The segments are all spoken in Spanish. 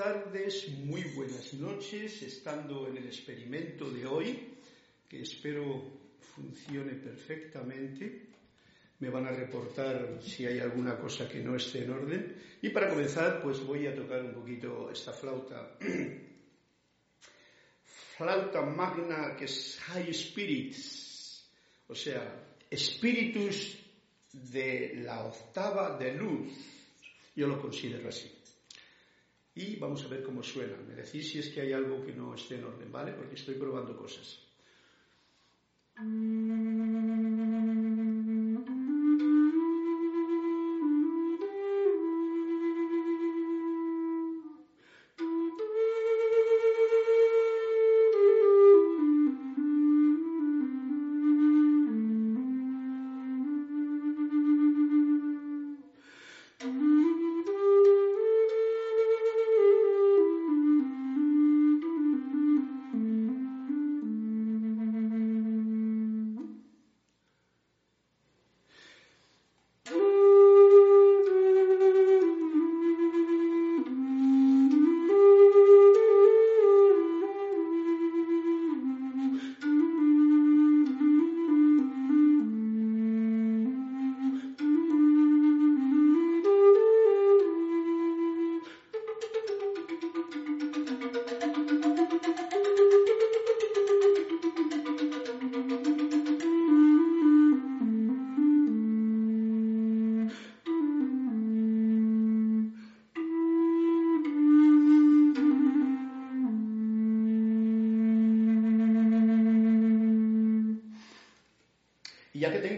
tardes, muy buenas noches, estando en el experimento de hoy, que espero funcione perfectamente. Me van a reportar si hay alguna cosa que no esté en orden. Y para comenzar, pues voy a tocar un poquito esta flauta. flauta magna que es High Spirits, o sea, espíritus de la octava de luz. Yo lo considero así y vamos a ver cómo suena. Me decís si es que hay algo que no esté en orden, ¿vale? Porque estoy probando cosas. ya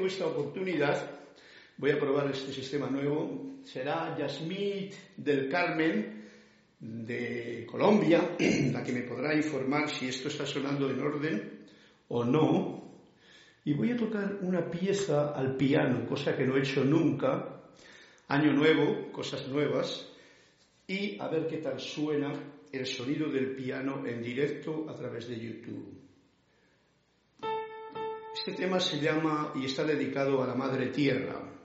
tengo esta oportunidad, voy a probar este sistema nuevo. Será Yasmith del Carmen de Colombia, la que me podrá informar si esto está sonando en orden o no. Y voy a tocar una pieza al piano, cosa que no he hecho nunca. Año nuevo, cosas nuevas. Y a ver qué tal suena el sonido del piano en directo a través de YouTube. Este tema se llama y está dedicado a la Madre Tierra.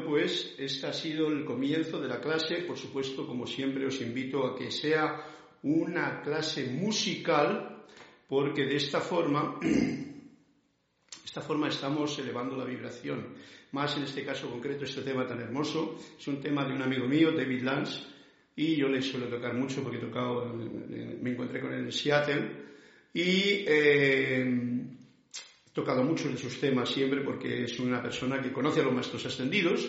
Pues este ha sido el comienzo de la clase. Por supuesto, como siempre, os invito a que sea una clase musical, porque de esta forma esta forma estamos elevando la vibración. Más en este caso concreto, este tema tan hermoso. Es un tema de un amigo mío, David Lance, y yo le suelo tocar mucho porque he tocado, me encontré con él en Seattle y eh, tocado muchos de sus temas siempre porque es una persona que conoce a los maestros ascendidos,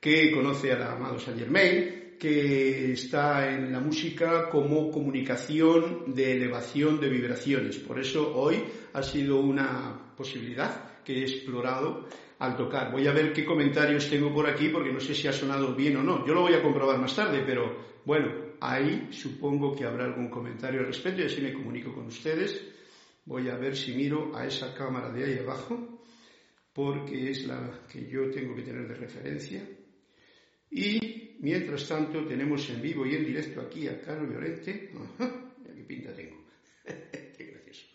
que conoce al amado Saint Germain, que está en la música como comunicación de elevación de vibraciones. Por eso hoy ha sido una posibilidad que he explorado al tocar. Voy a ver qué comentarios tengo por aquí porque no sé si ha sonado bien o no. Yo lo voy a comprobar más tarde, pero bueno, ahí supongo que habrá algún comentario al respecto y así me comunico con ustedes. Voy a ver si miro a esa cámara de ahí abajo porque es la que yo tengo que tener de referencia. Y mientras tanto tenemos en vivo y en directo aquí a Carlos Violente. qué pinta tengo. qué gracioso.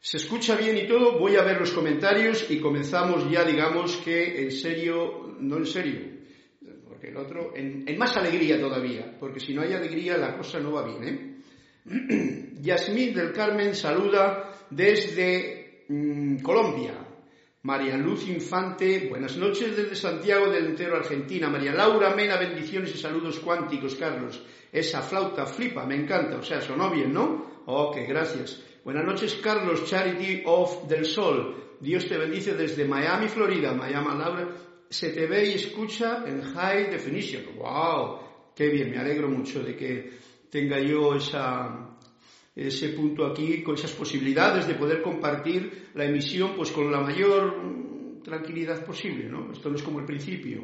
Se escucha bien y todo, voy a ver los comentarios y comenzamos ya, digamos que en serio, no en serio, porque el otro, en, más alegría todavía, porque si no hay alegría la cosa no va bien. ¿eh? Yasmín del Carmen saluda desde mm, Colombia. María Luz Infante, buenas noches desde Santiago del Entero, Argentina. María Laura Mena, bendiciones y saludos cuánticos, Carlos. Esa flauta flipa, me encanta. O sea, sonó bien, ¿no? Ok, gracias. Buenas noches, Carlos Charity of del Sol. Dios te bendice desde Miami, Florida. Miami, Laura. Se te ve y escucha en High Definition. ¡Wow! Qué bien, me alegro mucho de que tenga yo esa, ese punto aquí, con esas posibilidades de poder compartir la emisión pues con la mayor tranquilidad posible, ¿no? Esto no es como el principio.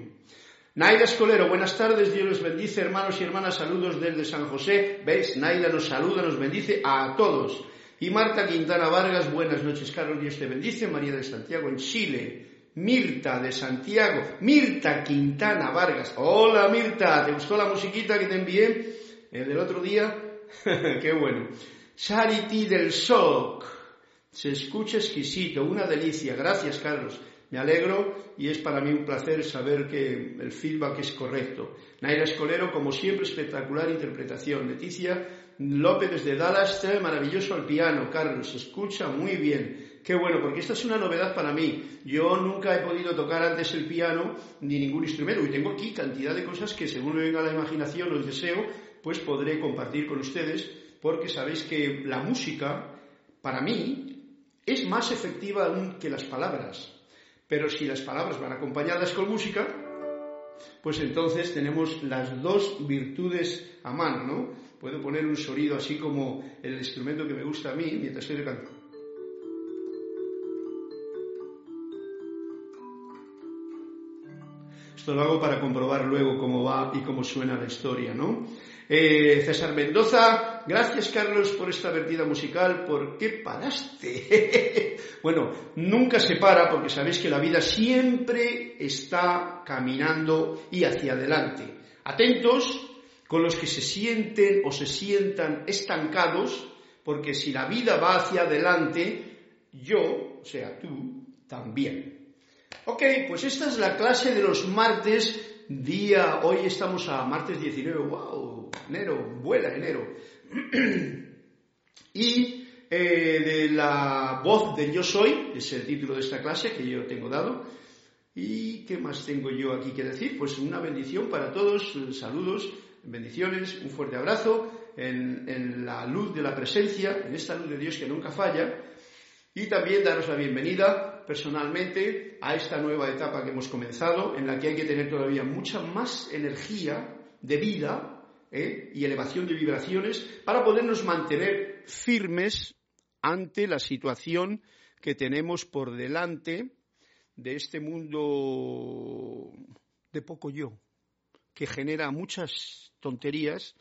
Naida Escolero, buenas tardes, Dios les bendice, hermanos y hermanas, saludos desde San José. ¿Veis? Naida nos saluda, nos bendice a todos. Y Marta Quintana Vargas, buenas noches, Carlos, Dios te bendice. María de Santiago en Chile. Mirta de Santiago, Mirta Quintana Vargas. Hola Mirta, ¿te gustó la musiquita que te envié el del otro día? Qué bueno. Charity del SOC. Se escucha exquisito, una delicia. Gracias, Carlos. Me alegro y es para mí un placer saber que el feedback es correcto. Naira Escolero, como siempre, espectacular interpretación. Leticia López desde Dallas, maravilloso al piano. Carlos, se escucha muy bien. Qué bueno, porque esta es una novedad para mí. Yo nunca he podido tocar antes el piano ni ningún instrumento. Y tengo aquí cantidad de cosas que, según me venga la imaginación o el deseo, pues podré compartir con ustedes porque sabéis que la música, para mí, es más efectiva aún que las palabras. Pero si las palabras van acompañadas con música, pues entonces tenemos las dos virtudes a mano, ¿no? Puedo poner un sonido así como el instrumento que me gusta a mí mientras estoy cantando. Esto lo hago para comprobar luego cómo va y cómo suena la historia, ¿no? Eh, César Mendoza, gracias Carlos por esta vertida musical. ¿Por qué paraste? bueno, nunca se para porque sabéis que la vida siempre está caminando y hacia adelante. Atentos con los que se sienten o se sientan estancados, porque si la vida va hacia adelante, yo, o sea, tú, también. Ok, pues esta es la clase de los martes, día, hoy estamos a martes 19, wow, enero, vuela enero. y eh, de la voz del yo soy, es el título de esta clase que yo tengo dado. ¿Y qué más tengo yo aquí que decir? Pues una bendición para todos, saludos, bendiciones, un fuerte abrazo en, en la luz de la presencia, en esta luz de Dios que nunca falla. Y también daros la bienvenida personalmente a esta nueva etapa que hemos comenzado, en la que hay que tener todavía mucha más energía de vida ¿eh? y elevación de vibraciones para podernos mantener firmes ante la situación que tenemos por delante de este mundo de poco yo, que genera muchas tonterías,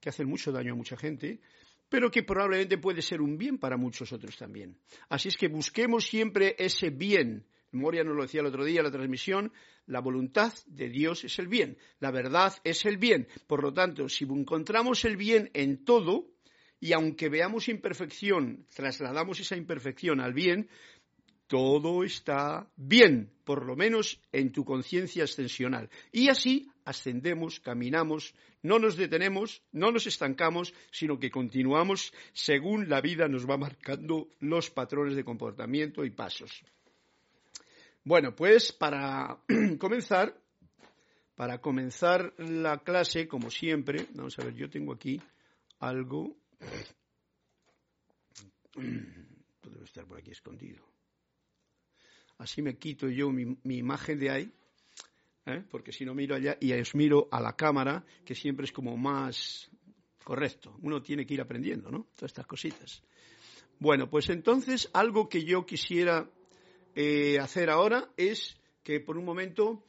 que hacen mucho daño a mucha gente, pero que probablemente puede ser un bien para muchos otros también. Así es que busquemos siempre ese bien Moria nos lo decía el otro día en la transmisión, la voluntad de Dios es el bien, la verdad es el bien. Por lo tanto, si encontramos el bien en todo, y aunque veamos imperfección, trasladamos esa imperfección al bien, todo está bien, por lo menos en tu conciencia ascensional. Y así ascendemos, caminamos, no nos detenemos, no nos estancamos, sino que continuamos según la vida nos va marcando los patrones de comportamiento y pasos. Bueno, pues para comenzar, para comenzar la clase, como siempre, vamos a ver, yo tengo aquí algo. Debe estar por aquí escondido. Así me quito yo mi, imagen de ahí, ¿eh? porque si no miro allá y os miro a la cámara, que siempre es como más correcto. Uno tiene que ir aprendiendo, ¿no? Todas estas cositas. Bueno, pues entonces algo que yo quisiera eh, hacer ahora es que por un momento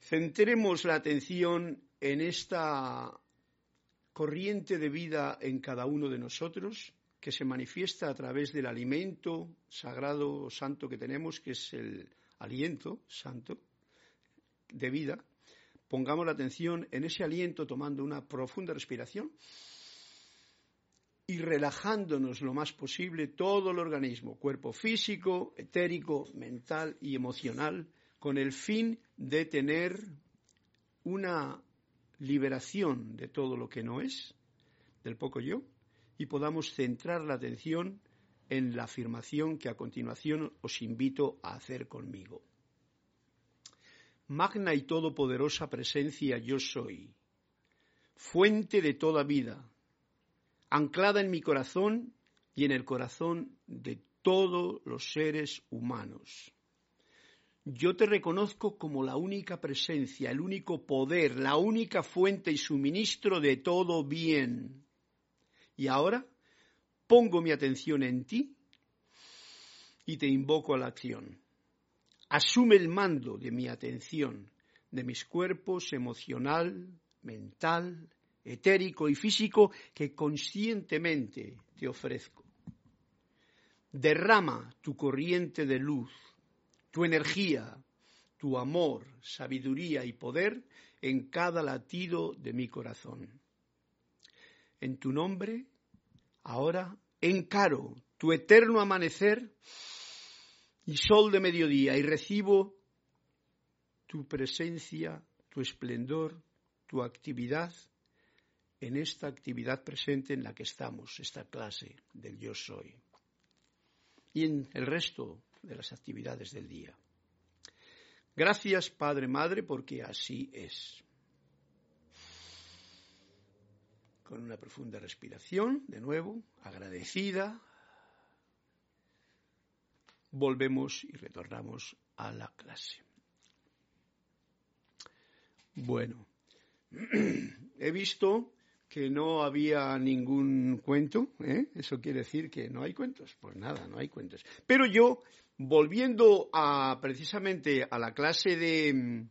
centremos la atención en esta corriente de vida en cada uno de nosotros que se manifiesta a través del alimento sagrado santo que tenemos, que es el aliento santo de vida. Pongamos la atención en ese aliento tomando una profunda respiración y relajándonos lo más posible todo el organismo, cuerpo físico, etérico, mental y emocional, con el fin de tener una liberación de todo lo que no es, del poco yo, y podamos centrar la atención en la afirmación que a continuación os invito a hacer conmigo. Magna y todopoderosa presencia yo soy, fuente de toda vida, anclada en mi corazón y en el corazón de todos los seres humanos. Yo te reconozco como la única presencia, el único poder, la única fuente y suministro de todo bien. Y ahora pongo mi atención en ti y te invoco a la acción. Asume el mando de mi atención, de mis cuerpos emocional, mental, etérico y físico que conscientemente te ofrezco. Derrama tu corriente de luz, tu energía, tu amor, sabiduría y poder en cada latido de mi corazón. En tu nombre, ahora encaro tu eterno amanecer y sol de mediodía y recibo tu presencia, tu esplendor, tu actividad en esta actividad presente en la que estamos, esta clase del yo soy, y en el resto de las actividades del día. Gracias, Padre, Madre, porque así es. Con una profunda respiración, de nuevo, agradecida, volvemos y retornamos a la clase. Bueno, he visto que no había ningún cuento, ¿eh? eso quiere decir que no hay cuentos. Pues nada, no hay cuentos. Pero yo, volviendo a precisamente a la clase de,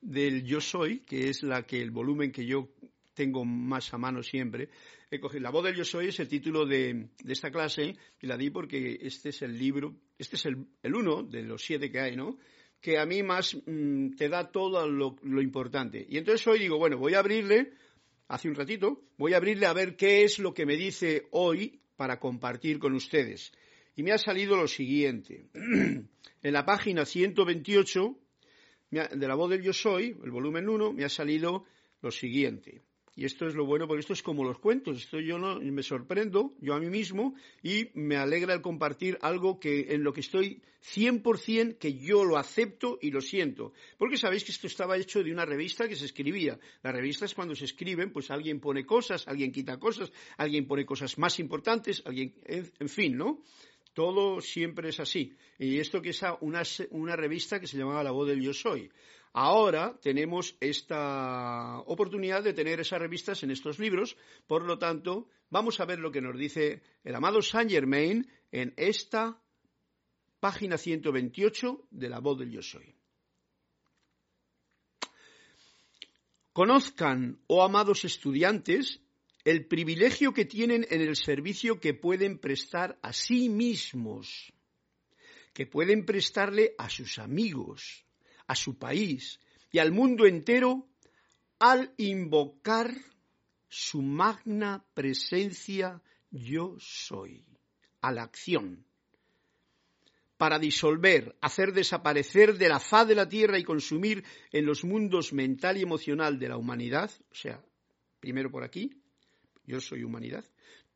del yo soy, que es la que el volumen que yo tengo más a mano siempre, he cogido La voz del yo soy es el título de, esta clase y la di porque este es el libro, este es el, uno de los siete que hay, ¿no? que a mí más mm, te da todo lo, lo importante. Y entonces hoy digo, bueno, voy a abrirle hace un ratito, voy a abrirle a ver qué es lo que me dice hoy para compartir con ustedes. Y me ha salido lo siguiente. en la página 128 de la voz del yo soy, el volumen 1, me ha salido lo siguiente. Y esto es lo bueno, porque esto es como los cuentos. Esto yo no me sorprendo, yo a mí mismo, y me alegra el compartir algo que en lo que estoy 100% que yo lo acepto y lo siento. Porque sabéis que esto estaba hecho de una revista que se escribía. Las revistas cuando se escriben, pues alguien pone cosas, alguien quita cosas, alguien pone cosas más importantes, alguien, en fin, ¿no? Todo siempre es así. Y esto que es una, una revista que se llamaba La Voz del Yo Soy. Ahora tenemos esta oportunidad de tener esas revistas en estos libros, por lo tanto, vamos a ver lo que nos dice el amado Saint Germain en esta página 128 de La voz del yo soy. Conozcan, oh amados estudiantes, el privilegio que tienen en el servicio que pueden prestar a sí mismos, que pueden prestarle a sus amigos, a su país y al mundo entero al invocar su magna presencia yo soy, a la acción, para disolver, hacer desaparecer de la faz de la tierra y consumir en los mundos mental y emocional de la humanidad, o sea, primero por aquí, yo soy humanidad,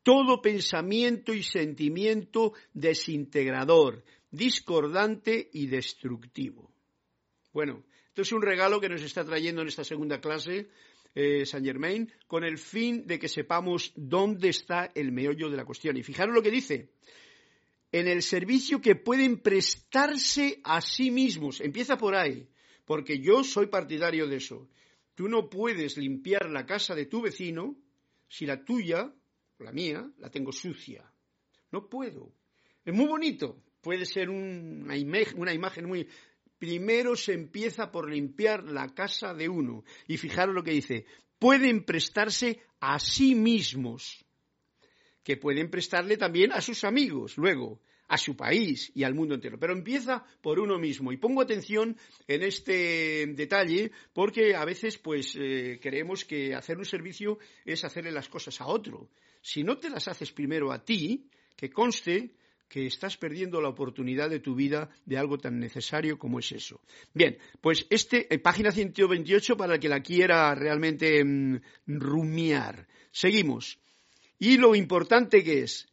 todo pensamiento y sentimiento desintegrador, discordante y destructivo. Bueno, esto es un regalo que nos está trayendo en esta segunda clase eh, Saint Germain con el fin de que sepamos dónde está el meollo de la cuestión. Y fijaros lo que dice. En el servicio que pueden prestarse a sí mismos. Empieza por ahí, porque yo soy partidario de eso. Tú no puedes limpiar la casa de tu vecino si la tuya, la mía, la tengo sucia. No puedo. Es muy bonito. Puede ser una, imagen muy... Primero se empieza por limpiar la casa de uno. Y fijaros lo que dice. Pueden prestarse a sí mismos. Que pueden prestarle también a sus amigos luego a su país y al mundo entero. Pero empieza por uno mismo. Y pongo atención en este detalle porque a veces pues eh, creemos que hacer un servicio es hacerle las cosas a otro. Si no te las haces primero a ti, que conste que estás perdiendo la oportunidad de tu vida de algo tan necesario como es eso. Bien, pues este, eh, página 128 para el que la quiera realmente mm, rumiar. Seguimos. Y lo importante que es,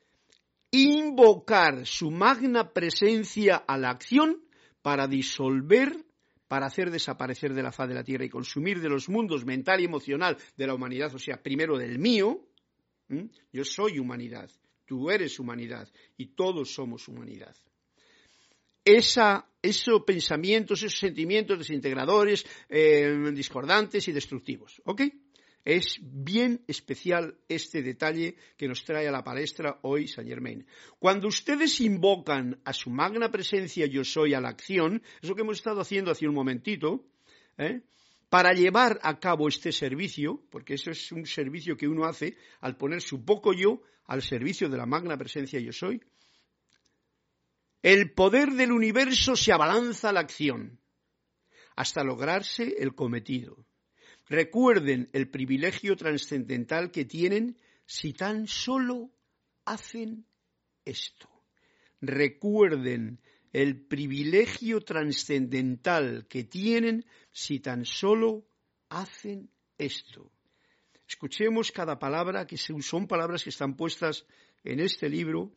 invocar su magna presencia a la acción para disolver, para hacer desaparecer de la faz de la tierra y consumir de los mundos mental y emocional de la humanidad, o sea, primero del mío, yo soy humanidad, tú eres humanidad y todos somos humanidad. Esa, esos pensamientos, esos sentimientos desintegradores, eh, discordantes y destructivos. ¿Ok? Es bien especial este detalle que nos trae a la palestra hoy Saint Germain. Cuando ustedes invocan a su magna presencia yo soy a la acción, es lo que hemos estado haciendo hace un momentito, ¿eh? Para llevar a cabo este servicio, porque eso es un servicio que uno hace al poner su poco yo al servicio de la magna presencia yo soy, el poder del universo se abalanza a la acción hasta lograrse el cometido. Recuerden el privilegio trascendental que tienen si tan solo hacen esto. Recuerden el privilegio trascendental que tienen si tan solo hacen esto. Escuchemos cada palabra, que son palabras que están puestas en este libro,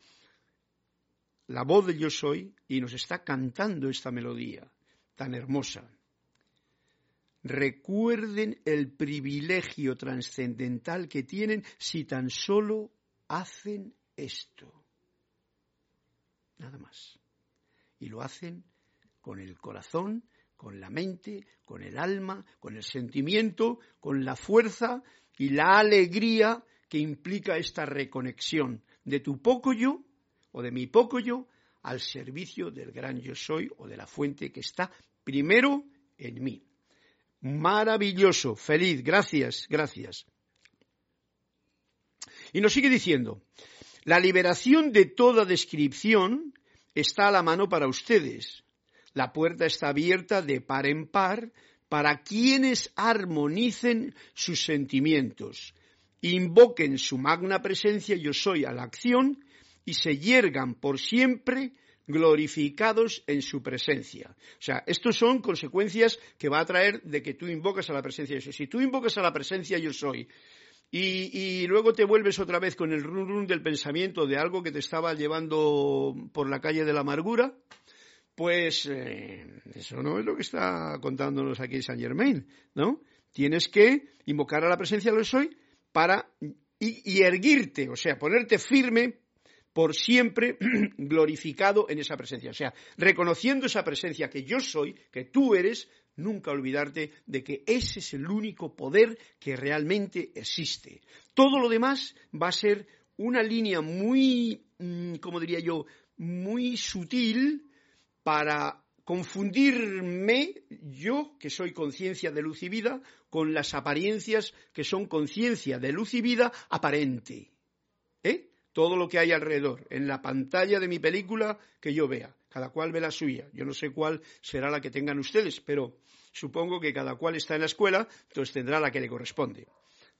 la voz de yo soy, y nos está cantando esta melodía tan hermosa recuerden el privilegio trascendental que tienen si tan solo hacen esto. Nada más. Y lo hacen con el corazón, con la mente, con el alma, con el sentimiento, con la fuerza y la alegría que implica esta reconexión de tu poco yo o de mi poco yo al servicio del gran yo soy o de la fuente que está primero en mí. Maravilloso, feliz, gracias, gracias. Y nos sigue diciendo, la liberación de toda descripción está a la mano para ustedes. La puerta está abierta de par en par para quienes armonicen sus sentimientos, invoquen su magna presencia yo soy a la acción y se yergan por siempre glorificados en su presencia. O sea, estos son consecuencias que va a traer de que tú invocas a la presencia de Dios. Si tú invocas a la presencia yo soy y, luego te vuelves otra vez con el run run del pensamiento de algo que te estaba llevando por la calle de la amargura, pues eh, eso no es lo que está contándonos aquí Saint Germain, ¿no? Tienes que invocar a la presencia de yo soy para y erguirte, o sea, ponerte firme por siempre glorificado en esa presencia. O sea, reconociendo esa presencia que yo soy, que tú eres, nunca olvidarte de que ese es el único poder que realmente existe. Todo lo demás va a ser una línea muy, mm, como diría yo, muy sutil para confundirme, yo, que soy conciencia de luz y vida, con las apariencias que son conciencia de luz y vida aparente. ¿Eh? todo lo que hay alrededor, en la pantalla de mi película que yo vea. Cada cual ve la suya. Yo no sé cuál será la que tengan ustedes, pero supongo que cada cual está en la escuela, entonces tendrá la que le corresponde.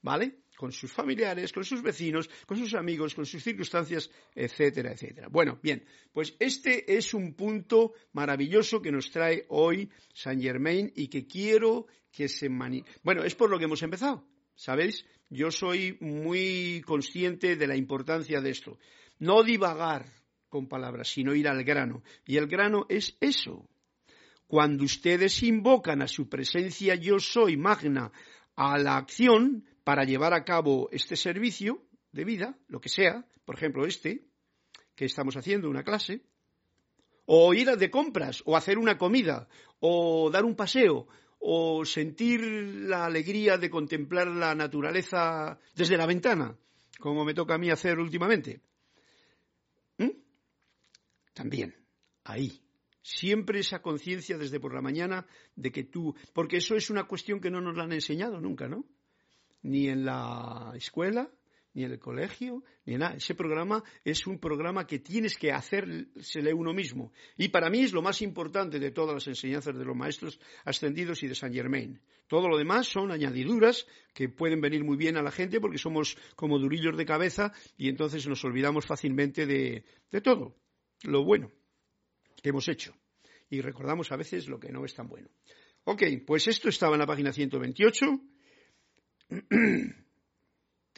¿Vale? Con sus familiares, con sus vecinos, con sus amigos, con sus circunstancias, etcétera, etcétera. Bueno, bien, pues este es un punto maravilloso que nos trae hoy Saint Germain y que quiero que se mani... Bueno, es por lo que hemos empezado. ¿sabéis? Yo soy muy consciente de la importancia de esto. No divagar con palabras, sino ir al grano. Y el grano es eso. Cuando ustedes invocan a su presencia yo soy magna a la acción para llevar a cabo este servicio de vida, lo que sea, por ejemplo este, que estamos haciendo, una clase, o ir de compras, o hacer una comida, o dar un paseo, o sentir la alegría de contemplar la naturaleza desde la ventana, como me toca a mí hacer últimamente. También, ahí. Siempre esa conciencia desde por la mañana de que tú, porque eso es una cuestión que no nos la han enseñado nunca, ¿no? Ni en la escuela, ni en el colegio, ni nada. Ese programa es un programa que tienes que hacérsele uno mismo. Y para mí es lo más importante de todas las enseñanzas de los maestros ascendidos y de Saint Germain. Todo lo demás son añadiduras que pueden venir muy bien a la gente porque somos como durillos de cabeza y entonces nos olvidamos fácilmente de, de todo lo bueno que hemos hecho. Y recordamos a veces lo que no es tan bueno. Ok, pues esto estaba en la página 128.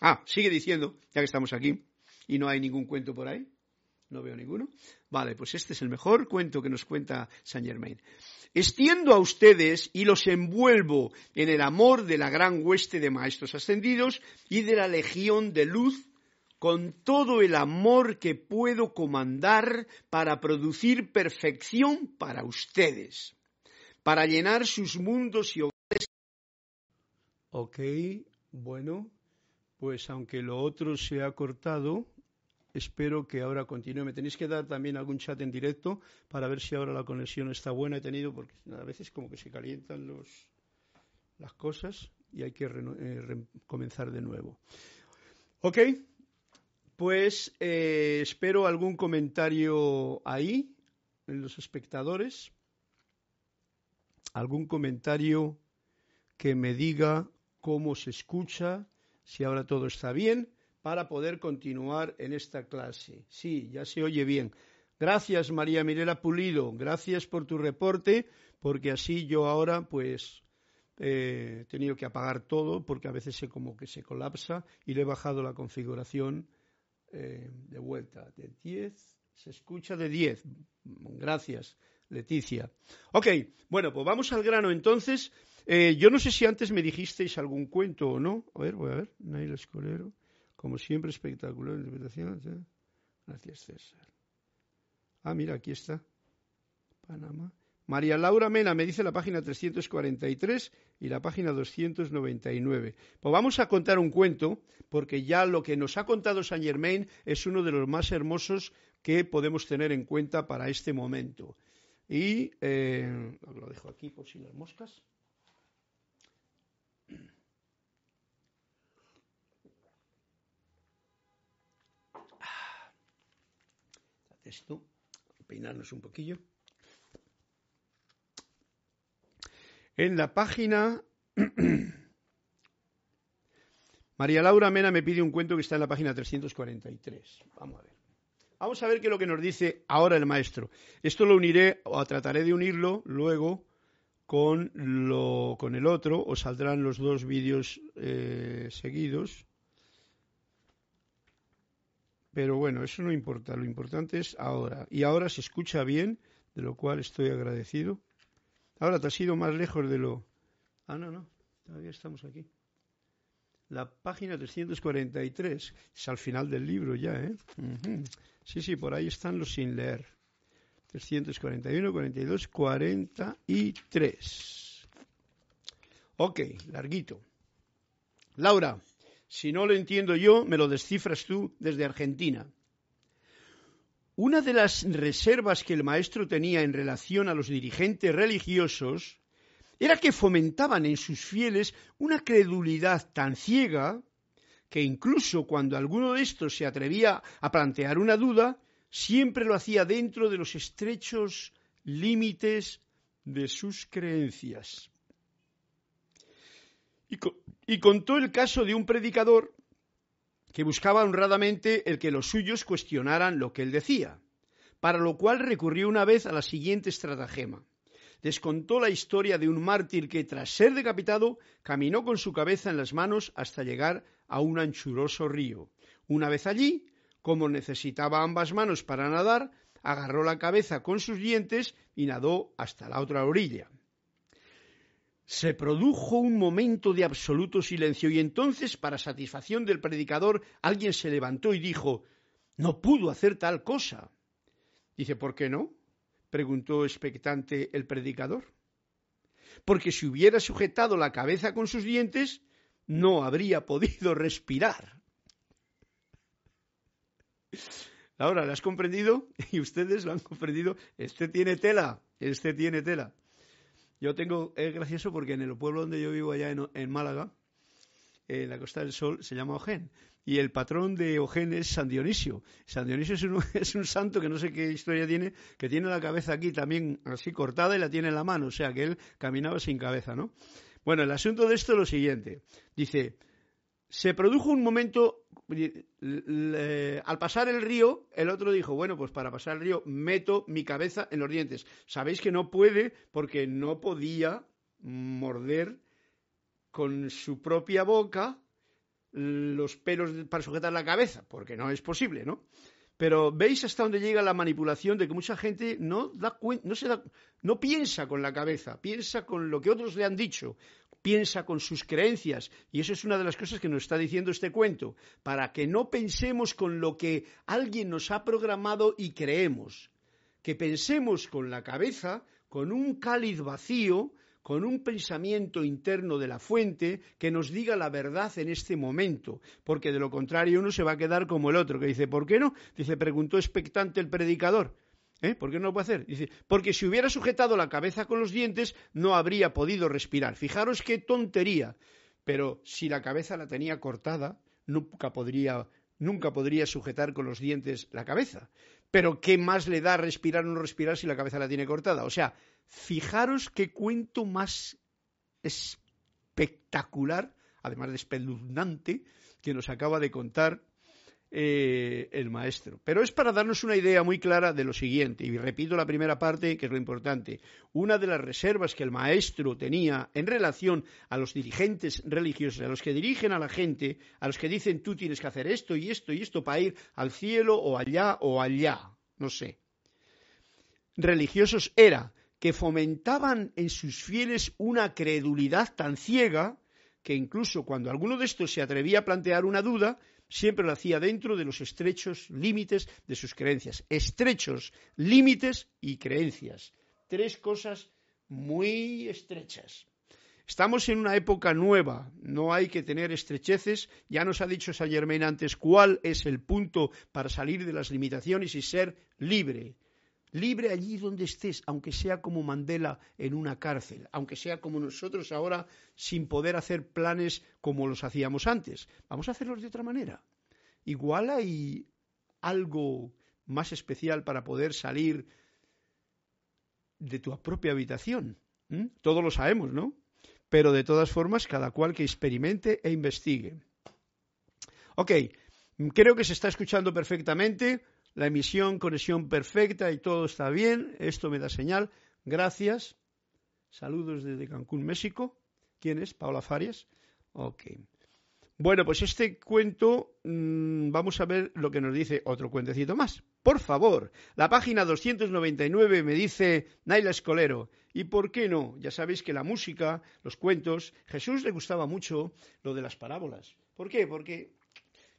Ah, sigue diciendo, ya que estamos aquí, y no hay ningún cuento por ahí. No veo ninguno. Vale, pues este es el mejor cuento que nos cuenta Saint Germain. Extiendo a ustedes y los envuelvo en el amor de la gran hueste de maestros ascendidos y de la legión de luz con todo el amor que puedo comandar para producir perfección para ustedes, para llenar sus mundos y hogares. Ok, bueno, pues aunque lo otro se ha cortado, espero que ahora continúe. Me tenéis que dar también algún chat en directo para ver si ahora la conexión está buena. He tenido, porque a veces como que se calientan los, las cosas y hay que eh, comenzar de nuevo. Ok, pues eh, espero algún comentario ahí, en los espectadores. Algún comentario que me diga cómo se escucha si ahora todo está bien, para poder continuar en esta clase. Sí, ya se oye bien. Gracias, María Mirela Pulido. Gracias por tu reporte, porque así yo ahora, pues, he tenido que apagar todo, porque a veces se como que se colapsa y le he bajado la configuración eh, de vuelta. De 10, se escucha de 10. Gracias, Leticia. Ok, bueno, pues vamos al grano entonces. Eh, yo no sé si antes me dijisteis algún cuento o no. A ver, voy a ver. Nail Escolero. Como siempre, espectacular interpretación. Gracias, César. Ah, mira, aquí está. Panamá. María Laura Mena me dice la página 343 y la página 299. Pues vamos a contar un cuento, porque ya lo que nos ha contado Saint Germain es uno de los más hermosos que podemos tener en cuenta para este momento. Y eh, lo dejo aquí por si las moscas. esto, peinarnos un poquillo. En la página María Laura Mena me pide un cuento que está en la página 343. Vamos a ver. Vamos a ver qué es lo que nos dice ahora el maestro. Esto lo uniré o trataré de unirlo luego con, lo, con el otro. Os saldrán los dos vídeos eh, seguidos. Pero bueno, eso no importa, lo importante es ahora. Y ahora se escucha bien, de lo cual estoy agradecido. Ahora te has ido más lejos de lo... Ah, no, no, todavía estamos aquí. La página 343, es al final del libro ya, ¿eh? Sí, sí, por ahí están los sin leer. 341, 42, 43. Ok, larguito. Laura, si no lo entiendo yo, me lo descifras tú desde Argentina. Una de las reservas que el maestro tenía en relación a los dirigentes religiosos era que fomentaban en sus fieles una credulidad tan ciega que incluso cuando alguno de estos se atrevía a plantear una duda, siempre lo hacía dentro de los estrechos límites de sus creencias. Y, contó el caso de un predicador que buscaba honradamente el que los suyos cuestionaran lo que él decía, para lo cual recurrió una vez a la siguiente estratagema. les contó la historia de un mártir que tras ser decapitado caminó con su cabeza en las manos hasta llegar a un anchuroso río. Una vez allí, como necesitaba ambas manos para nadar, agarró la cabeza con sus dientes y nadó hasta la otra orilla. Se produjo un momento de absoluto silencio y entonces, para satisfacción del predicador, alguien se levantó y dijo No pudo hacer tal cosa. Dice, ¿por qué no? preguntó expectante el predicador. Porque si hubiera sujetado la cabeza con sus dientes, no habría podido respirar. Ahora, ¿lo has comprendido? Y ustedes lo han comprendido. Este tiene tela, este tiene tela. Yo tengo, es gracioso porque en el pueblo donde yo vivo allá en, Málaga, en la Costa del Sol, se llama Ojén. Y el patrón de Ojén es San Dionisio. San Dionisio es un, es un santo que no sé qué historia tiene, que tiene la cabeza aquí también así cortada y la tiene en la mano. O sea que él caminaba sin cabeza, ¿no? Bueno, el asunto de esto es lo siguiente. Dice, se produjo un momento, al pasar el río, el otro dijo, bueno, pues para pasar el río meto mi cabeza en los dientes. Sabéis que no puede porque no podía morder con su propia boca los pelos para sujetar la cabeza, porque no es posible, ¿no? Pero veis hasta dónde llega la manipulación de que mucha gente no da no se da, no piensa con la cabeza, piensa con lo que otros le han dicho, piensa con sus creencias. Y eso es una de las cosas que nos está diciendo este cuento, para que no pensemos con lo que alguien nos ha programado y creemos, que pensemos con la cabeza, con un cáliz vacío, con un pensamiento interno de la fuente que nos diga la verdad en este momento, porque de lo contrario uno se va a quedar como el otro, que dice, ¿por qué no? Dice, preguntó expectante el predicador. ¿Eh? ¿Por qué no lo puede hacer? Dice, porque si hubiera sujetado la cabeza con los dientes, no habría podido respirar. Fijaros qué tontería. Pero si la cabeza la tenía cortada, nunca podría, nunca podría sujetar con los dientes la cabeza. Pero ¿qué más le da respirar o no respirar si la cabeza la tiene cortada? O sea, Fijaros qué cuento más espectacular, además de espeluznante, que nos acaba de contar eh, el maestro. Pero es para darnos una idea muy clara de lo siguiente, y repito la primera parte, que es lo importante. Una de las reservas que el maestro tenía en relación a los dirigentes religiosos, a los que dirigen a la gente, a los que dicen tú tienes que hacer esto y esto y esto para ir al cielo o allá o allá, no sé. Religiosos era que fomentaban en sus fieles una credulidad tan ciega que incluso cuando alguno de estos se atrevía a plantear una duda, siempre lo hacía dentro de los estrechos límites de sus creencias. Estrechos límites y creencias. Tres cosas muy estrechas. Estamos en una época nueva, no hay que tener estrecheces. Ya nos ha dicho Saint Germain antes cuál es el punto para salir de las limitaciones y ser libre libre allí donde estés, aunque sea como Mandela en una cárcel, aunque sea como nosotros ahora sin poder hacer planes como los hacíamos antes. Vamos a hacerlos de otra manera. Igual hay algo más especial para poder salir de tu propia habitación. Todos lo sabemos, ¿no? Pero de todas formas, cada cual que experimente e investigue. Ok, creo que se está escuchando perfectamente la emisión, conexión perfecta y todo está bien. Esto me da señal. Gracias. Saludos desde Cancún, México. ¿Quién es? Paula Farias. Ok. Bueno, pues este cuento, mm, vamos a ver lo que nos dice otro cuentecito más. Por favor, la página 299 me dice Naila Escolero. ¿Y por qué no? Ya sabéis que la música, los cuentos, Jesús le gustaba mucho lo de las parábolas. ¿Por qué? Porque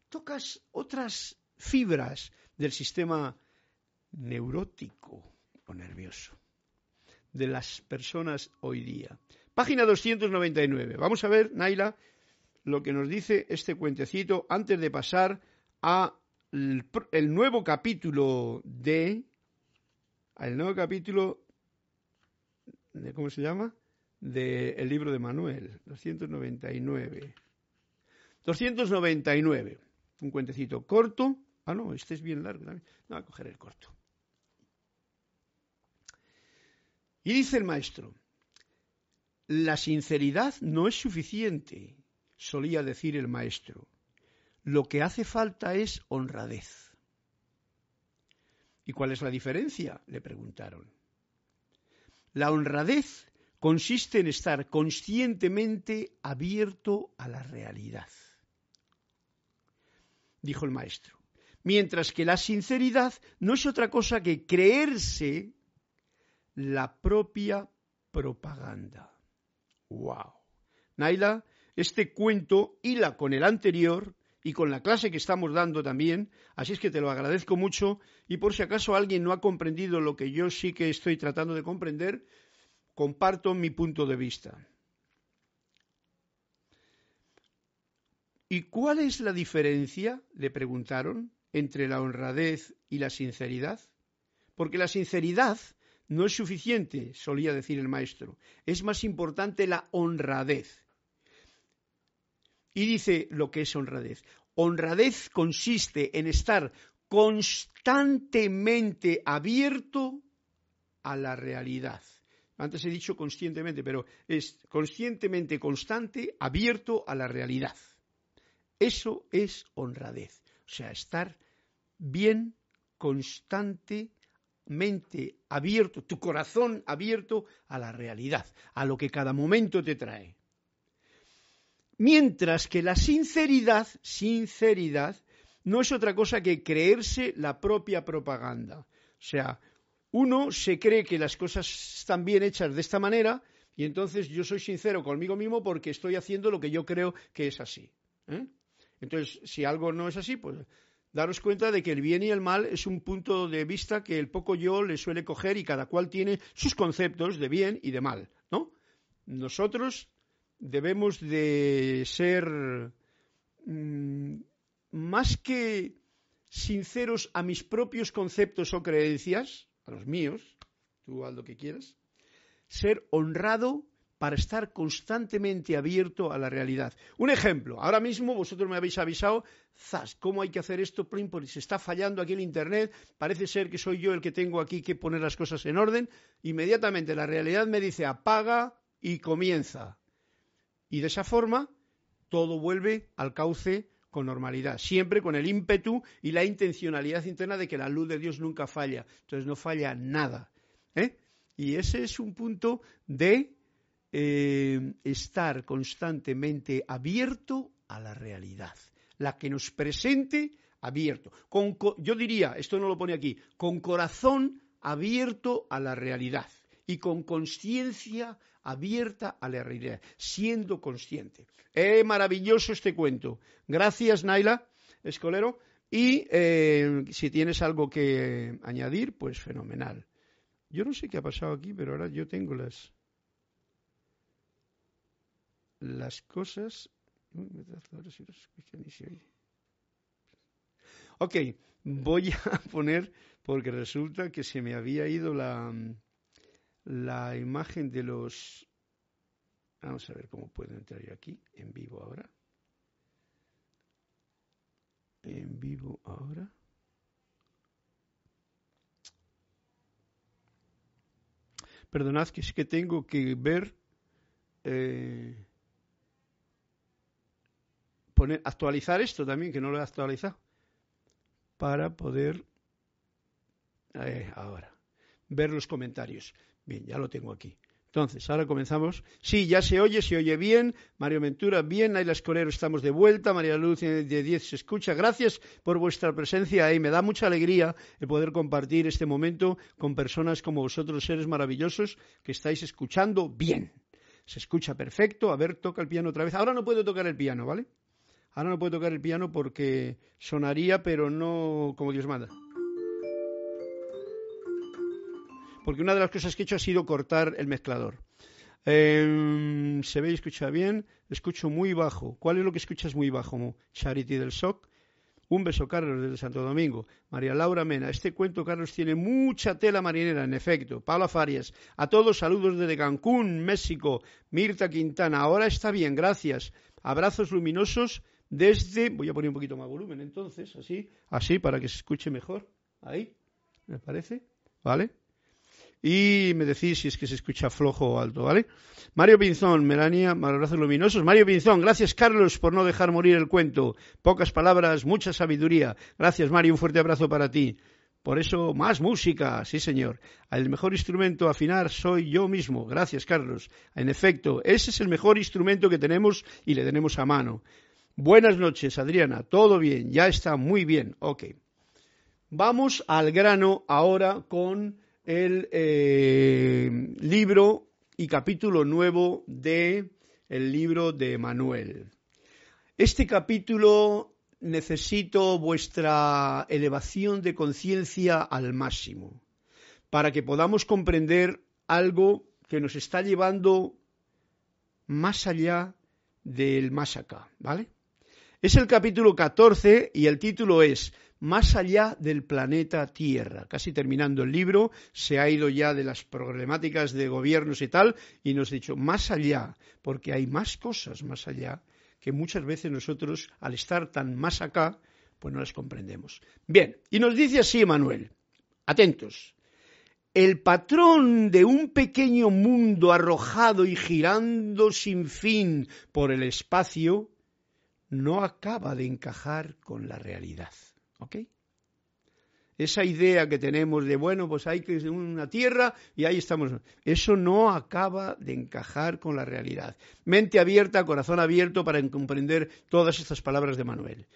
tocas otras fibras del sistema neurótico o nervioso de las personas hoy día. Página 299. Vamos a ver, Naila, lo que nos dice este cuentecito antes de pasar a el, nuevo capítulo de el nuevo capítulo de cómo se llama del libro de Manuel 299 299 un cuentecito corto Ah, no, este es bien largo también. No, a coger el corto. Y dice el maestro, la sinceridad no es suficiente, solía decir el maestro. Lo que hace falta es honradez. ¿Y cuál es la diferencia? le preguntaron. La honradez consiste en estar conscientemente abierto a la realidad, dijo el maestro. Mientras que la sinceridad no es otra cosa que creerse la propia propaganda. ¡Wow! Naila, este cuento hila con el anterior y con la clase que estamos dando también, así es que te lo agradezco mucho y por si acaso alguien no ha comprendido lo que yo sí que estoy tratando de comprender, comparto mi punto de vista. ¿Y cuál es la diferencia? le preguntaron, entre la honradez y la sinceridad. Porque la sinceridad no es suficiente, solía decir el maestro, es más importante la honradez. Y dice lo que es honradez. Honradez consiste en estar constantemente abierto a la realidad. Antes he dicho conscientemente, pero es conscientemente constante, abierto a la realidad. Eso es honradez. O sea, estar bien, constantemente abierto, tu corazón abierto a la realidad, a lo que cada momento te trae. Mientras que la sinceridad, sinceridad, no es otra cosa que creerse la propia propaganda. O sea, uno se cree que las cosas están bien hechas de esta manera y entonces yo soy sincero conmigo mismo porque estoy haciendo lo que yo creo que es así. ¿eh? Entonces, si algo no es así, pues daros cuenta de que el bien y el mal es un punto de vista que el poco yo le suele coger y cada cual tiene sus conceptos de bien y de mal, ¿no? Nosotros debemos de ser mm, más que sinceros a mis propios conceptos o creencias, a los míos, tú haz lo que quieras, ser honrado para estar constantemente abierto a la realidad. Un ejemplo, ahora mismo vosotros me habéis avisado, zas, ¿cómo hay que hacer esto? Se está fallando aquí el Internet, parece ser que soy yo el que tengo aquí que poner las cosas en orden, inmediatamente la realidad me dice apaga y comienza. Y de esa forma todo vuelve al cauce con normalidad, siempre con el ímpetu y la intencionalidad interna de que la luz de Dios nunca falla. Entonces no falla nada. ¿eh? Y ese es un punto de eh, estar constantemente abierto a la realidad, la que nos presente abierto. Con, yo diría, esto no lo pone aquí, con corazón abierto a la realidad y con conciencia abierta a la realidad, siendo consciente. Es maravilloso este cuento. Gracias, Naila Escolero. Y eh, si tienes algo que añadir, pues fenomenal. Yo no sé qué ha pasado aquí, pero ahora yo tengo las las cosas. Ok, voy a poner, porque resulta que se me había ido la, la imagen de los... Vamos a ver cómo puedo entrar yo aquí, en vivo ahora. En vivo ahora. Perdonad que es que tengo que ver... Eh, poner, actualizar esto también, que no lo he actualizado, para poder... Eh, ahora, ver los comentarios. Bien, ya lo tengo aquí. Entonces, ahora comenzamos. Sí, ya se oye, se oye bien. Mario Ventura, bien. Ayla Escolero, estamos de vuelta. María Luz de 10 se escucha. Gracias por vuestra presencia ahí. Me da mucha alegría el poder compartir este momento con personas como vosotros, seres maravillosos, que estáis escuchando bien. Se escucha perfecto. A ver, toca el piano otra vez. Ahora no puedo tocar el piano, ¿vale? Ahora no puedo tocar el piano porque sonaría, pero no como Dios manda. porque una de las cosas que he hecho ha sido cortar el mezclador. Em, ¿Se ve y escucha bien? Escucho muy bajo. ¿Cuál es lo que escuchas muy bajo? Charity del SOC. Un beso, Carlos, desde Santo Domingo. María Laura Mena. Este cuento, Carlos, tiene mucha tela marinera, en efecto. Paula Farias. A todos, saludos desde Cancún, México. Mirta Quintana. Ahora está bien, gracias. Abrazos luminosos desde. Voy a poner un poquito más volumen entonces, así, así, para que se escuche mejor. Ahí, me parece. ¿Vale? y me decís si es que se escucha flojo o alto, ¿vale? Mario Pinzón, Melania, abrazos luminosos. Mario Pinzón, gracias Carlos por no dejar morir el cuento. Pocas palabras, mucha sabiduría. Gracias Mario, un fuerte abrazo para ti. Por eso, más música, sí señor. El mejor instrumento a afinar soy yo mismo. Gracias, Carlos. En efecto, ese es el mejor instrumento que tenemos y le tenemos a mano. Buenas noches, Adriana. Todo bien, ya está muy bien. Ok. Vamos al grano ahora con el eh, libro y capítulo nuevo de el libro de Manuel. Este capítulo necesito vuestra elevación de conciencia al máximo para que podamos comprender algo que nos está llevando más allá del más acá, ¿vale? Es el capítulo 14 y el título es Más allá del planeta Tierra. Casi terminando el libro, se ha ido ya de las problemáticas de gobiernos y tal y nos ha dicho más allá, porque hay más cosas más allá que muchas veces nosotros, al estar tan más acá, pues no las comprendemos. Bien, y nos dice así Manuel, atentos, el patrón de un pequeño mundo arrojado y girando sin fin por el espacio no acaba de encajar con la realidad. ¿Ok? Esa idea que tenemos de, bueno, pues hay que una tierra y ahí estamos. Eso no acaba de encajar con la realidad. Mente abierta, corazón abierto para comprender todas estas palabras de Manuel.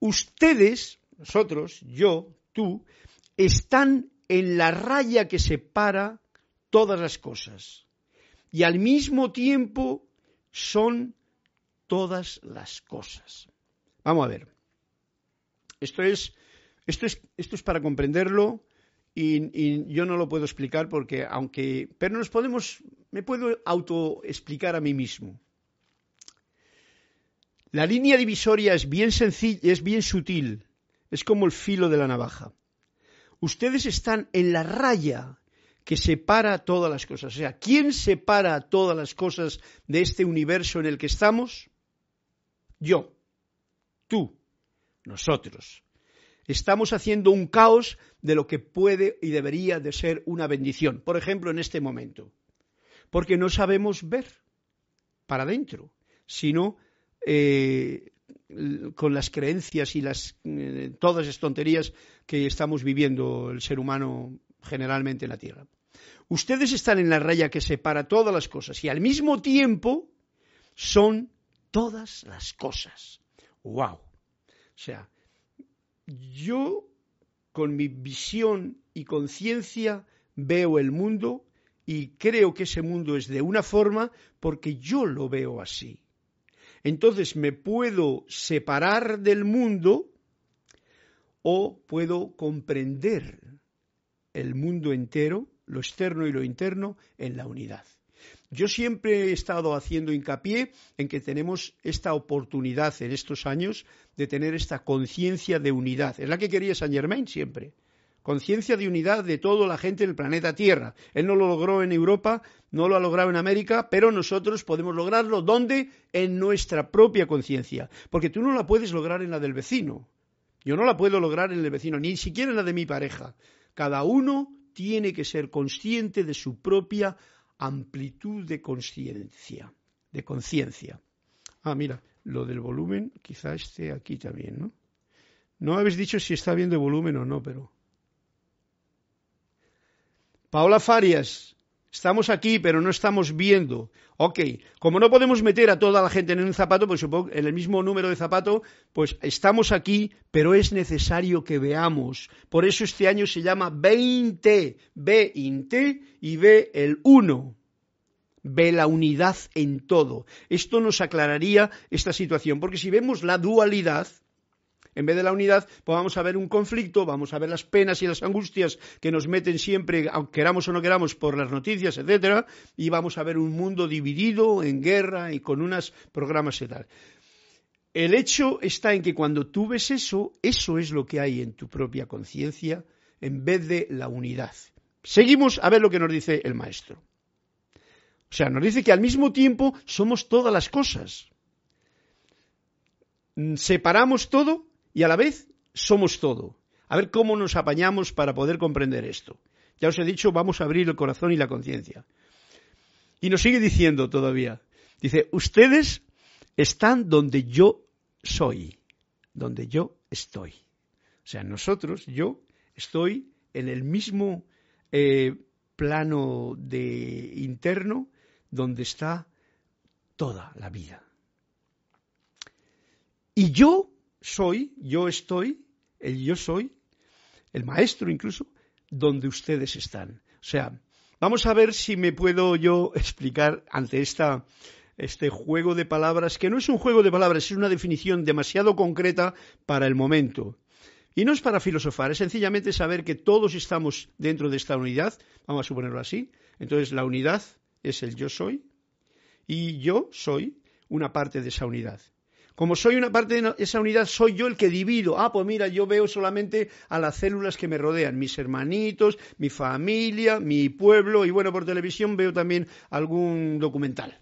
Ustedes, nosotros, yo, tú, están en la raya que separa todas las cosas y al mismo tiempo son todas las cosas. Vamos a ver. Esto es esto es, esto es para comprenderlo y, yo no lo puedo explicar porque, aunque. Pero nos podemos. Me puedo autoexplicar a mí mismo. La línea divisoria es bien sencilla, es bien sutil, es como el filo de la navaja. Ustedes están en la raya que separa todas las cosas. O sea, ¿quién separa todas las cosas de este universo en el que estamos? Yo, tú, nosotros estamos haciendo un caos de lo que puede y debería de ser una bendición. Por ejemplo, en este momento. Porque no sabemos ver para adentro, sino eh, con las creencias y las, eh, todas las tonterías que estamos viviendo el ser humano generalmente en la Tierra. Ustedes están en la raya que separa todas las cosas y al mismo tiempo son todas las cosas. ¡Wow! O sea, yo con mi visión y conciencia veo el mundo y creo que ese mundo es de una forma porque yo lo veo así. Entonces me puedo separar del mundo o puedo comprender el mundo entero, lo externo y lo interno, en la unidad. Yo siempre he estado haciendo hincapié en que tenemos esta oportunidad en estos años de tener esta conciencia de unidad. Es la que quería Saint Germain siempre. Conciencia de unidad de toda la gente del planeta Tierra. Él no lo logró en Europa, no lo ha logrado en América, pero nosotros podemos lograrlo. ¿Dónde? En nuestra propia conciencia. Porque tú no la puedes lograr en la del vecino. Yo no la puedo lograr en el vecino, ni siquiera en la de mi pareja. Cada uno tiene que ser consciente de su propia amplitud de conciencia, de conciencia. Ah, mira, lo del volumen quizá esté aquí también, ¿no? No habéis dicho si está bien de volumen o no, pero... Paola Farias, estamos aquí, pero no estamos viendo. Ok, como no podemos meter a toda la gente en un zapato, pues supongo en el mismo número de zapato, pues estamos aquí, pero es necesario que veamos. Por eso este año se llama 20, B T y ve el 1 ve la unidad en todo. Esto nos aclararía esta situación, porque si vemos la dualidad, en vez de la unidad, pues vamos a ver un conflicto, vamos a ver las penas y las angustias que nos meten siempre, aunque queramos o no queramos, por las noticias, etcétera, y vamos a ver un mundo dividido en guerra y con unos programas y tal. El hecho está en que cuando tú ves eso, eso es lo que hay en tu propia conciencia, en vez de la unidad. Seguimos a ver lo que nos dice el maestro. O sea, nos dice que al mismo tiempo somos todas las cosas. Mm, separamos todo y a la vez somos todo. A ver cómo nos apañamos para poder comprender esto. Ya os he dicho, vamos a abrir el corazón y la conciencia. Y nos sigue diciendo todavía. Dice, ustedes están donde yo soy, donde yo estoy. O sea, nosotros, yo, estoy en el mismo eh, plano de interno donde está toda la vida. Y yo soy, yo estoy, el yo soy, el maestro incluso, donde ustedes están. O sea, vamos a ver si me puedo yo explicar ante esta, este juego de palabras, que no es un juego de palabras, es una definición demasiado concreta para el momento. Y no es para filosofar, es sencillamente saber que todos estamos dentro de esta unidad, vamos a suponerlo así. Entonces la unidad es el yo soy y yo soy una parte de esa unidad. Como soy una parte de esa unidad, soy yo el que divido. Ah, pues mira, yo veo solamente a las células que me rodean, mis hermanitos, mi familia, mi pueblo, y bueno, por televisión veo también algún documental.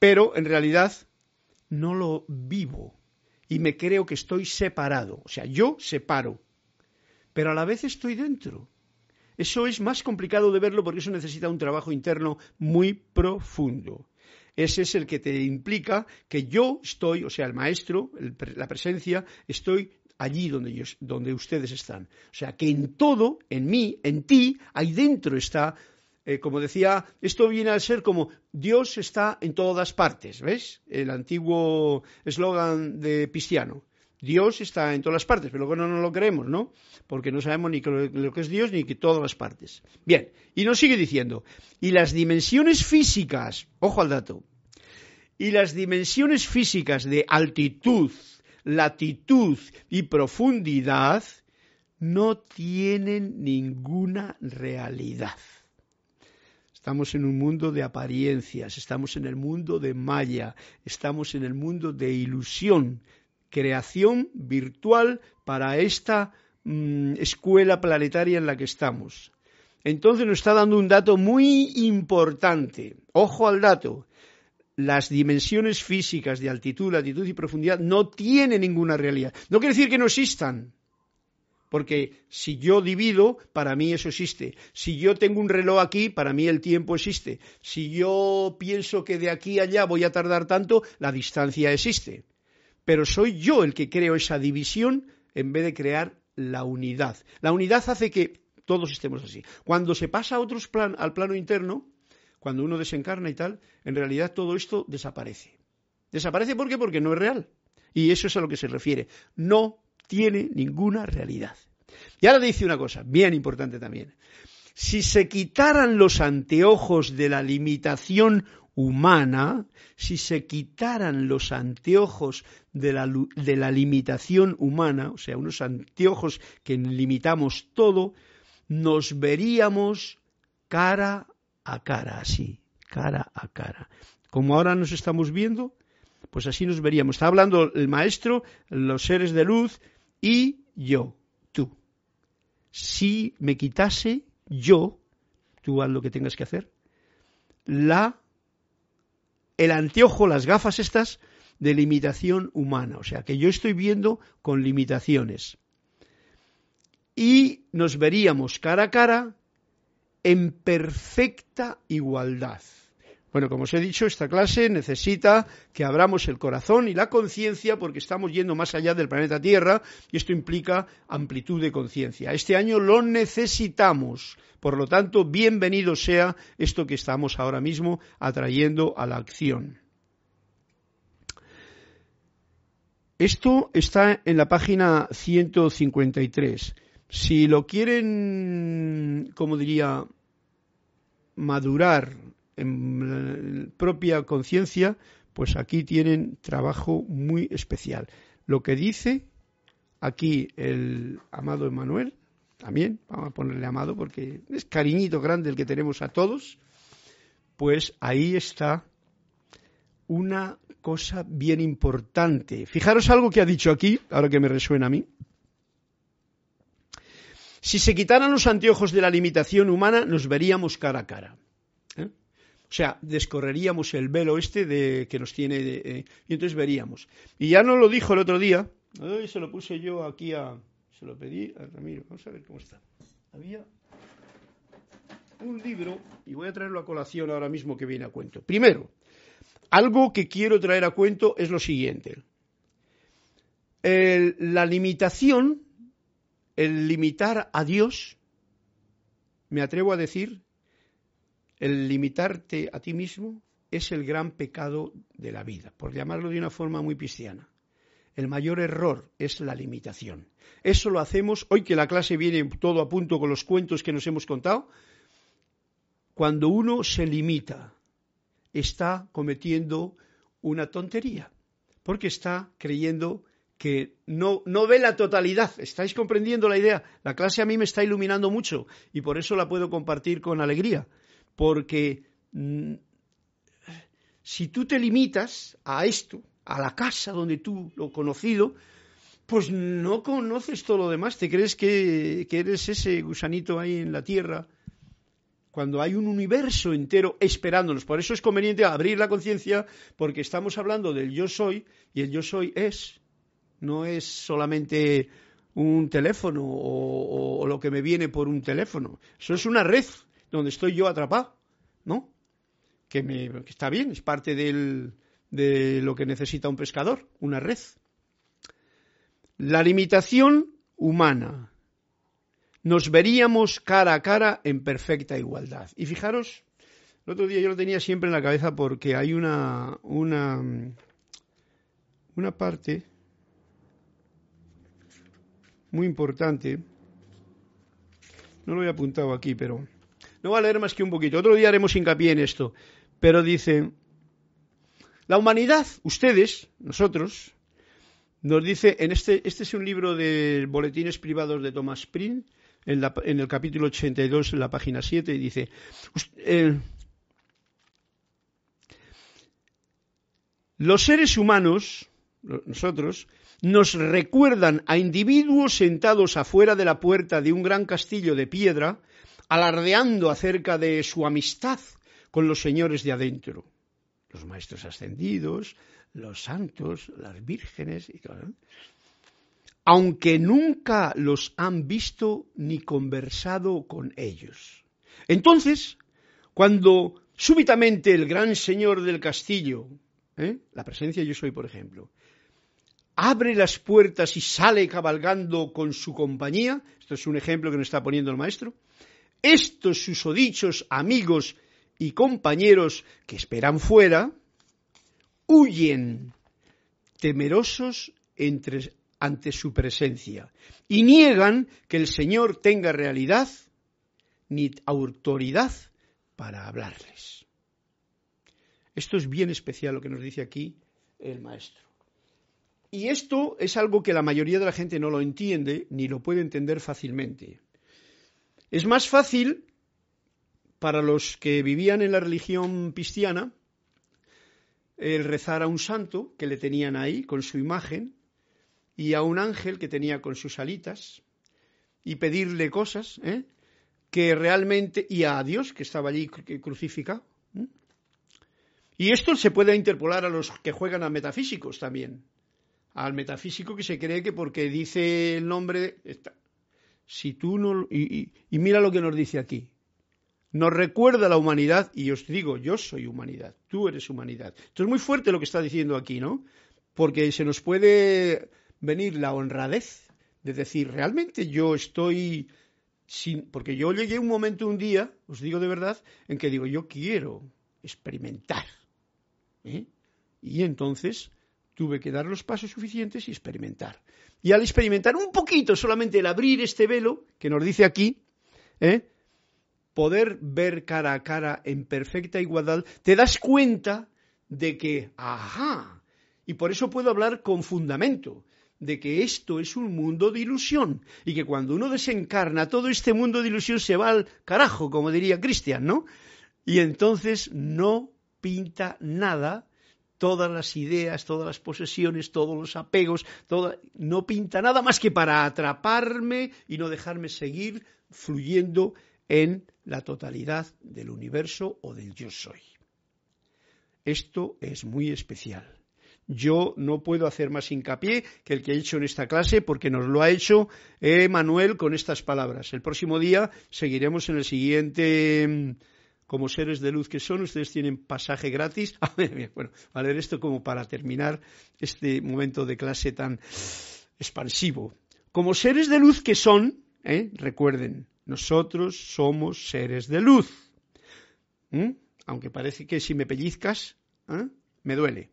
Pero en realidad no lo vivo y me creo que estoy separado. O sea, yo separo, pero a la vez estoy dentro. Eso es más complicado de verlo porque eso necesita un trabajo interno muy profundo. Ese es el que te implica que yo estoy, o sea, el maestro, la presencia, estoy allí donde, donde ustedes están. O sea, que en todo, en mí, en ti, ahí dentro está eh, como decía, esto viene a ser como Dios está en todas partes, ¿ves? El antiguo eslogan de Cristiano. Dios está en todas las partes, pero luego no lo creemos, ¿no? Porque no sabemos ni lo que es Dios ni que todas las partes. Bien, y nos sigue diciendo, y las dimensiones físicas, ojo al dato, y las dimensiones físicas de altitud, latitud y profundidad no tienen ninguna realidad. Estamos en un mundo de apariencias, estamos en el mundo de maya, estamos en el mundo de ilusión, creación virtual para esta mm, escuela planetaria en la que estamos. Entonces nos está dando un dato muy importante. Ojo al dato. Las dimensiones físicas de altitud, latitud y profundidad no tienen ninguna realidad. No quiere decir que no existan porque si yo divido, para mí eso existe. Si yo tengo un reloj aquí, para mí el tiempo existe. Si yo pienso que de aquí a allá voy a tardar tanto, la distancia existe. Pero soy yo el que creo esa división en vez de crear la unidad. La unidad hace que todos estemos así. Cuando se pasa a otros plan, al plano interno, cuando uno desencarna y tal, en realidad todo esto desaparece. ¿Desaparece por qué? Porque no es real. Y eso es a lo que se refiere. No tiene ninguna realidad. Y ahora dice una cosa, bien importante también. Si se quitaran los anteojos de la limitación humana, si se quitaran los anteojos de la, de la, limitación humana, o sea, unos anteojos que limitamos todo, nos veríamos cara a cara, así, cara a cara. Como ahora nos estamos viendo, pues así nos veríamos. Está hablando el maestro, los seres de luz, y yo, tú. Si me quitase yo, tú haz lo que tengas que hacer, la, el anteojo, las gafas estas de limitación humana, o sea que yo estoy viendo con limitaciones. Y nos veríamos cara a cara en perfecta igualdad. Bueno, como os he dicho, esta clase necesita que abramos el corazón y la conciencia porque estamos yendo más allá del planeta Tierra y esto implica amplitud de conciencia. Este año lo necesitamos. Por lo tanto, bienvenido sea esto que estamos ahora mismo atrayendo a la acción. Esto está en la página 153. Si lo quieren, como diría, madurar en propia conciencia, pues aquí tienen trabajo muy especial. Lo que dice aquí el amado Emanuel, también, vamos a ponerle amado porque es cariñito grande el que tenemos a todos, pues ahí está una cosa bien importante. Fijaros algo que ha dicho aquí, ahora que me resuena a mí. Si se quitaran los anteojos de la limitación humana, nos veríamos cara a cara. O sea, descorreríamos el velo este de, que nos tiene eh, y entonces veríamos. Y ya no lo dijo el otro día, se lo puse yo aquí a, se lo pedí a Ramiro, vamos a ver cómo está. Había un libro, y voy a traerlo a colación ahora mismo que viene a cuento. Primero, algo que quiero traer a cuento es lo siguiente. la limitación el limitar a Dios, me atrevo a decir, el limitarte a ti mismo es el gran pecado de la vida, por llamarlo de una forma muy cristiana. El mayor error es la limitación. Eso lo hacemos hoy que la clase viene todo a punto con los cuentos que nos hemos contado. Cuando uno se limita, está cometiendo una tontería, porque está creyendo que no, no ve la totalidad. ¿Estáis comprendiendo la idea? La clase a mí me está iluminando mucho y por eso la puedo compartir con alegría, porque mm, si tú te limitas a esto, a la casa donde tú lo conocido, pues no conoces todo lo demás, te crees que, que eres ese gusanito ahí en la tierra, cuando hay un universo entero esperándonos. Por eso es conveniente abrir la conciencia, porque estamos hablando del yo soy, y el yo soy es, no es solamente un teléfono o, o lo que me viene por un teléfono. Eso es una red donde estoy yo atrapado, ¿no? que, me, está bien, es parte de lo que necesita un pescador, una red. La limitación humana. Nos veríamos cara a cara en perfecta igualdad. Y fijaros, el otro día yo lo tenía siempre en la cabeza porque hay una, una, una parte muy importante. No lo he apuntado aquí, pero no va a leer más que un poquito. Otro día haremos hincapié en esto. Pero dice, la humanidad, ustedes, nosotros, nos dice, en este, este es un libro de boletines privados de Thomas Prin, en, en el capítulo 82, en la página 7, y dice, eh, los seres humanos, nosotros, nos recuerdan a individuos sentados afuera de la puerta de un gran castillo de piedra, alardeando acerca de su amistad con los señores de adentro, los maestros ascendidos, los santos, las vírgenes, y todo, aunque nunca los han visto ni conversado con ellos. Entonces, cuando súbitamente el gran señor del castillo, ¿eh? la presencia yo soy, por ejemplo, abre las puertas y sale cabalgando con su compañía, esto es un ejemplo que nos está poniendo el maestro, estos susodichos amigos y compañeros que esperan fuera huyen temerosos ante su presencia y niegan que el Señor tenga realidad ni autoridad para hablarles. Esto es bien especial lo que nos dice aquí el maestro. Y esto es algo que la mayoría de la gente no lo entiende ni lo puede entender fácilmente. Es más fácil para los que vivían en la religión cristiana, el rezar a un santo que le tenían ahí con su imagen y a un ángel que tenía con sus alitas y pedirle cosas ¿eh? que realmente y a Dios que estaba allí crucificado. Y esto se puede interpolar a los que juegan a metafísicos también. Al metafísico que se cree que porque dice el nombre. Si tú no. y mira lo que nos dice aquí nos recuerda la humanidad y os digo, yo soy humanidad, tú eres humanidad. Esto es muy fuerte lo que está diciendo aquí, ¿no? Porque se nos puede venir la honradez de decir, realmente yo estoy sin... Porque yo llegué un momento, un día, os digo de verdad, en que digo, yo quiero experimentar. ¿eh? Y entonces tuve que dar los pasos suficientes y experimentar. Y al experimentar un poquito, solamente el abrir este velo, que nos dice aquí, ¿eh? poder ver cara a cara en perfecta igualdad, te das cuenta de que, ajá, y por eso puedo hablar con fundamento, de que esto es un mundo de ilusión y que cuando uno desencarna todo este mundo de ilusión se va al carajo, como diría Cristian, ¿no? Y entonces no pinta nada todas las ideas, todas las posesiones, todos los apegos, no pinta nada más que para atraparme y no dejarme seguir fluyendo en la totalidad del universo o del yo soy. Esto es muy especial. Yo no puedo hacer más hincapié que el que he hecho en esta clase porque nos lo ha hecho Manuel con estas palabras. El próximo día seguiremos en el siguiente mm, como seres de luz que son, ustedes tienen pasaje gratis. bueno, a leer esto como para terminar este momento de clase tan expansivo. como seres de luz que son, ¿eh? recuerden, nosotros somos seres de luz. ¿Mm? Aunque parece que si me pellizcas, ¿eh? me duele,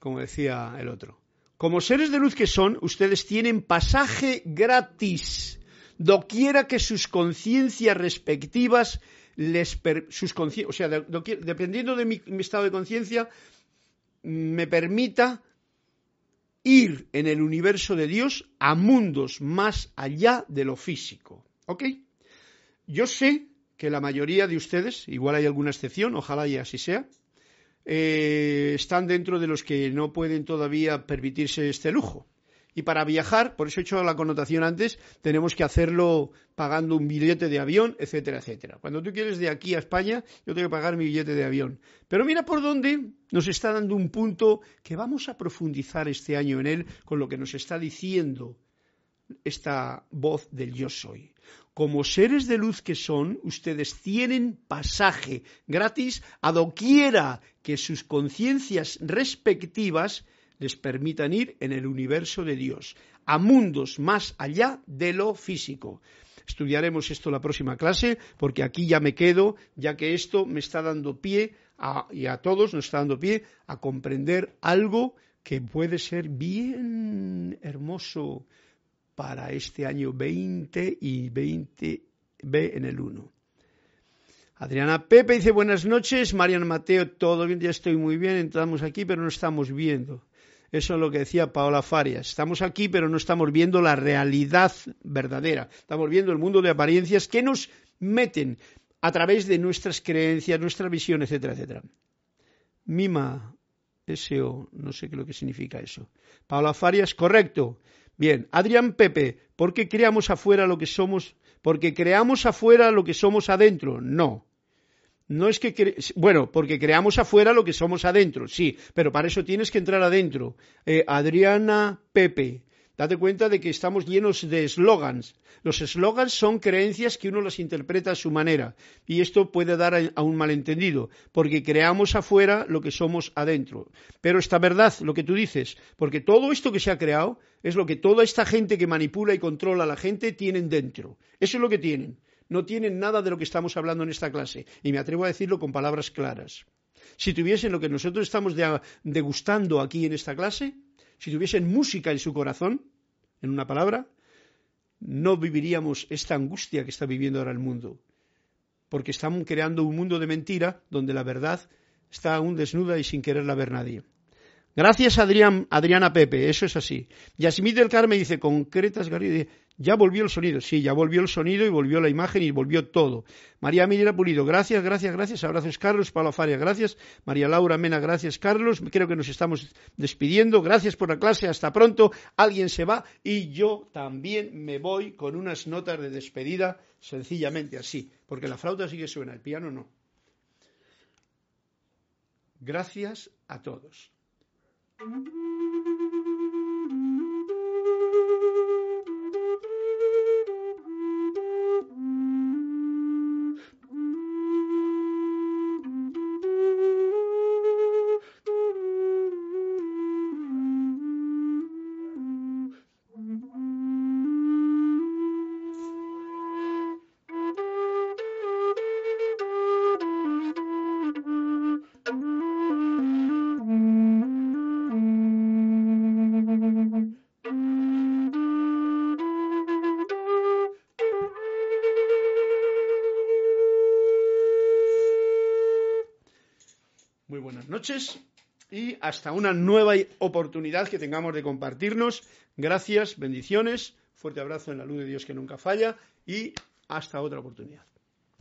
como decía el otro. Como seres de luz que son, ustedes tienen pasaje gratis, doquiera que sus conciencias respectivas les o sea, dependiendo de mi, estado de conciencia, me permita ir en el universo de Dios a mundos más allá de lo físico. ¿Ok? Yo sé que la mayoría de ustedes, igual hay alguna excepción, ojalá y así sea, eh, están dentro de los que no pueden todavía permitirse este lujo. Y para viajar, por eso he hecho la connotación antes, tenemos que hacerlo pagando un billete de avión, etcétera, etcétera. Cuando tú quieres de aquí a España, yo tengo que pagar mi billete de avión. Pero mira por dónde nos está dando un punto que vamos a profundizar este año en él con lo que nos está diciendo esta voz del yo soy como seres de luz que son, ustedes tienen pasaje gratis a doquiera que sus conciencias respectivas les permitan ir en el universo de Dios, a mundos más allá de lo físico. Estudiaremos esto la próxima clase, porque aquí ya me quedo, ya que esto me está dando pie, y a todos nos está dando pie, a comprender algo que puede ser bien hermoso para este año 20 y 20B en el 1. Adriana Pepe dice buenas noches, Mariano Mateo, todo bien, ya estoy muy bien, entramos aquí pero no estamos viendo. Eso es lo que decía Paola Farias. Estamos aquí pero no estamos viendo la realidad verdadera. Estamos viendo el mundo de apariencias que nos meten a través de nuestras creencias, nuestra visión, etcétera, etcétera. Mima, SO, no sé qué lo que significa eso. Paola Farias, correcto. Bien, Adrián Pepe, ¿por qué creamos afuera lo que somos? ¿Porque creamos afuera lo que somos adentro? No. No es que, bueno, porque creamos afuera lo que somos adentro, sí, pero para eso tienes que entrar adentro. Eh, Adriana Pepe, Date cuenta de que estamos llenos de eslogans. Los eslogans son creencias que uno las interpreta a su manera y esto puede dar a, un malentendido, porque creamos afuera lo que somos adentro. Pero está verdad lo que tú dices, porque todo esto que se ha creado es lo que toda esta gente que manipula y controla a la gente tienen dentro. Eso es lo que tienen. No tienen nada de lo que estamos hablando en esta clase y me atrevo a decirlo con palabras claras. Si tuviesen lo que nosotros estamos degustando aquí en esta clase, si tuviesen música en su corazón, en una palabra, no viviríamos esta angustia que está viviendo ahora el mundo. Porque están creando un mundo de mentira donde la verdad está aún desnuda y sin quererla ver nadie. Gracias, Adrián, Adriana Pepe, eso es así. Yasmín del Carmen dice, concretas, Garrido, ya volvió el sonido, sí, ya volvió el sonido y volvió la imagen y volvió todo. María Miguel Pulido, gracias, gracias, gracias. Abrazos, Carlos. Pablo Faria, gracias. María Laura Mena, gracias, Carlos. Creo que nos estamos despidiendo. Gracias por la clase. Hasta pronto. Alguien se va y yo también me voy con unas notas de despedida, sencillamente así, porque la flauta sigue suena, el piano no. Gracias a todos. Noches y hasta una nueva oportunidad que tengamos de compartirnos. Gracias, bendiciones, fuerte abrazo en la luz de Dios que nunca falla y hasta otra oportunidad.